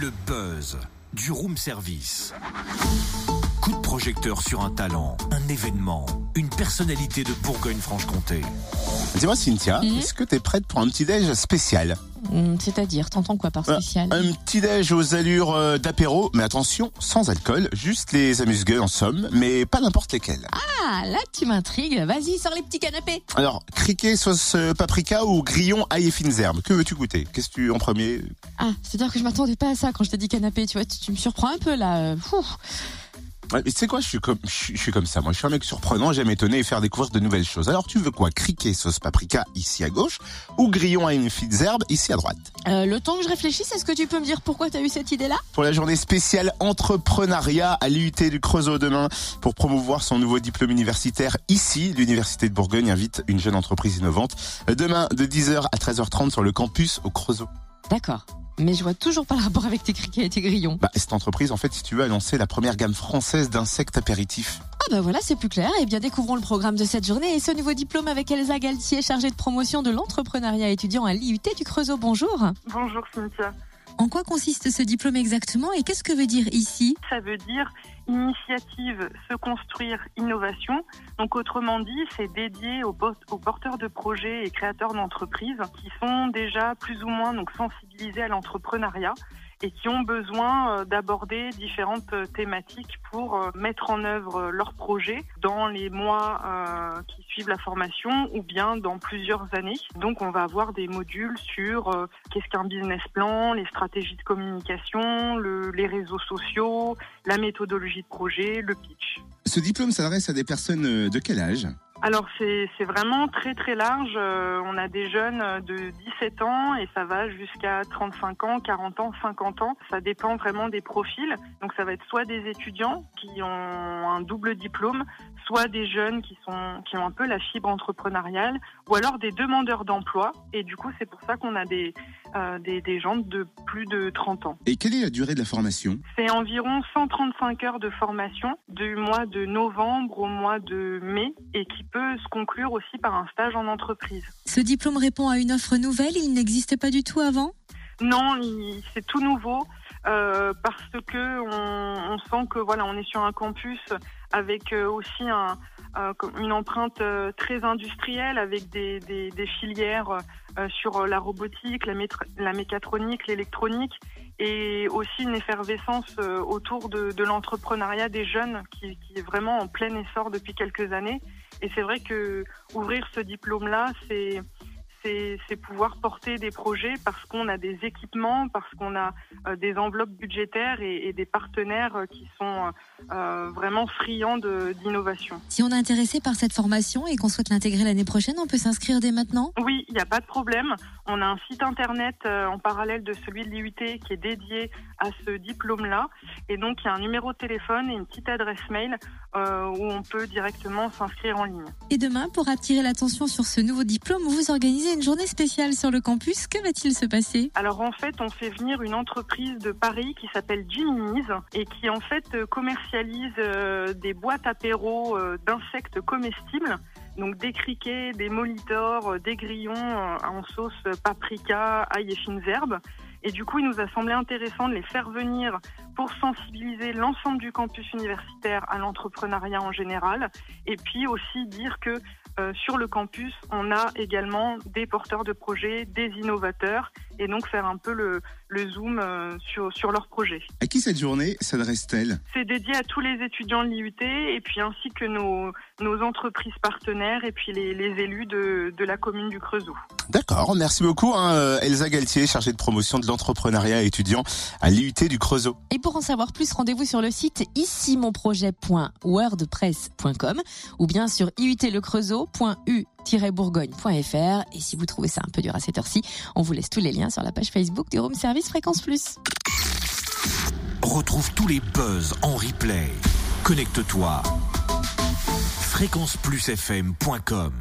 Le buzz du room service. Coup de projecteur sur un talent, un événement, une personnalité de Bourgogne-Franche-Comté. Dis-moi Cynthia, Mhm. est-ce que t'es prête pour un petit déj spécial? C'est-à-dire, t'entends quoi par spécial Un petit déj aux allures euh, d'apéro, mais attention, sans alcool, juste les amuse-gueules en somme, mais pas n'importe lesquels. Ah, là tu m'intrigues. Vas-y, sors les petits canapés. Alors, criquet sauce euh, paprika ou grillon ail et fines herbes, que veux-tu goûter? Qu'est-ce que tu en premier? Ah, c'est-à-dire que je m'attendais pas à ça quand je t'ai dit canapé. Tu vois, tu, tu me surprends un peu là. euh, Ouh. Ouais, mais Tu sais quoi, je suis comme, je suis- comme ça. Moi, je suis un mec surprenant, j'aime étonner et faire découvrir de nouvelles choses. Alors, tu veux quoi? Criquet sauce paprika ici à gauche ou grillon ail et fines herbes ici à droite? Euh, le temps que je réfléchisse, est-ce que tu peux me dire pourquoi t'as eu cette idée-là? Pour la journée spéciale entrepreneuriat à l'UT du Creusot demain pour promouvoir son nouveau diplôme universitaire ici. L'Université de Bourgogne invite une jeune entreprise innovante demain de 10h à 13h30 sur le campus au Creusot. D'accord. Mais je vois toujours pas le rapport avec tes criquets et tes grillons. Bah, cette entreprise, en fait, si tu veux, a lancé la première gamme française d'insectes apéritifs. Ah bah voilà, c'est plus clair. Eh bien, découvrons le programme de cette journée et ce nouveau diplôme avec Elsa Galtier, chargée de promotion de l'entrepreneuriat étudiant à l'IUT du Creusot. Bonjour. Bonjour Cynthia. En quoi consiste ce diplôme exactement et qu'est-ce que veut dire ici? Ça veut dire initiative, se construire, innovation. Donc autrement dit, c'est dédié aux, porteurs de projets et créateurs d'entreprises qui sont déjà plus ou moins sensibilisés à l'entrepreneuriat et qui ont besoin euh, d'aborder différentes euh, thématiques pour euh, mettre en œuvre leurs projets dans les mois qui suivent la formation ou bien dans plusieurs années. Donc on va avoir des modules sur qu'est-ce qu'un business plan, les stratégies de communication, le- les réseaux sociaux, la méthodologie de projet, le pitch. Ce diplôme s'adresse à des personnes de quel âge? Alors c'est vraiment très très large. Euh, on a des jeunes de 17 ans et ça va jusqu'à 35 ans, 40 ans, 50 ans. Ça dépend vraiment des profils. Donc ça va être soit des étudiants qui ont un double diplôme, soit des jeunes qui sont qui ont un peu la fibre entrepreneuriale, ou alors des demandeurs d'emploi. Et du coup c'est pour ça qu'on a des, euh, des des gens de plus de 30 ans. Et quelle est la durée de la formation? C'est environ 135 heures de formation du mois de novembre au mois de mai et qui peut se conclure aussi par un stage en entreprise. Ce diplôme répond à une offre nouvelle, il n'existait pas du tout avant? Non, c'est tout nouveau euh, parce que on, on sent que voilà, on est sur un campus avec euh, aussi une empreinte euh, très industrielle avec des, filières euh, sur la robotique, la, mécatronique, l'électronique et aussi une effervescence autour de, de l'entrepreneuriat des jeunes qui, qui est vraiment en plein essor depuis quelques années. Et c'est vrai que ouvrir ce diplôme-là, c'est c'est pouvoir porter des projets parce qu'on a des équipements, parce qu'on a euh, des enveloppes budgétaires et, et des partenaires euh, qui sont euh, vraiment friands d'innovation. Si on est intéressé par cette formation et qu'on souhaite l'intégrer l'année prochaine, on peut s'inscrire dès maintenant? Oui, il n'y a pas de problème. On a un site internet euh, en parallèle de celui de l'IUT qui est dédié à ce diplôme-là. Et donc, il y a un numéro de téléphone et une petite adresse mail euh, où on peut directement s'inscrire en ligne. Et demain, pour attirer l'attention sur ce nouveau diplôme, vous organisez une journée spéciale sur le campus. Que va-t-il se passer? Alors en fait, on fait venir une entreprise de Paris qui s'appelle Jiminy's et qui en fait commercialise euh, des boîtes apéro d'insectes comestibles. Donc des criquets, des molitors, euh, des grillons euh, en sauce paprika, ail et fines herbes. Et du coup, il nous a semblé intéressant de les faire venir pour sensibiliser l'ensemble du campus universitaire à l'entrepreneuriat en général. Et puis aussi dire que euh, sur le campus, on a également des porteurs de projets, des innovateurs, et donc faire un peu le, le zoom euh, sur, sur leurs projets. À qui cette journée s'adresse-t-elle? C'est dédié à tous les étudiants de l'IUT, et puis ainsi que nos, nos entreprises partenaires, et puis les, les élus de, de la commune du Creusot. D'accord, merci beaucoup hein, Elsa Galtier, chargée de promotion de l'entrepreneuriat étudiant à l'IUT du Creusot. Et pour en savoir plus, rendez-vous sur le site ici-mon-projet.wordpress.com ou bien sur iutlecreusot.u-bourgogne.fr. Et si vous trouvez ça un peu dur à cette heure-ci, on vous laisse tous les liens sur la page Facebook du Room Service Fréquence Plus. Retrouve tous les buzz en replay. Connecte-toi. fréquenceplusfm.com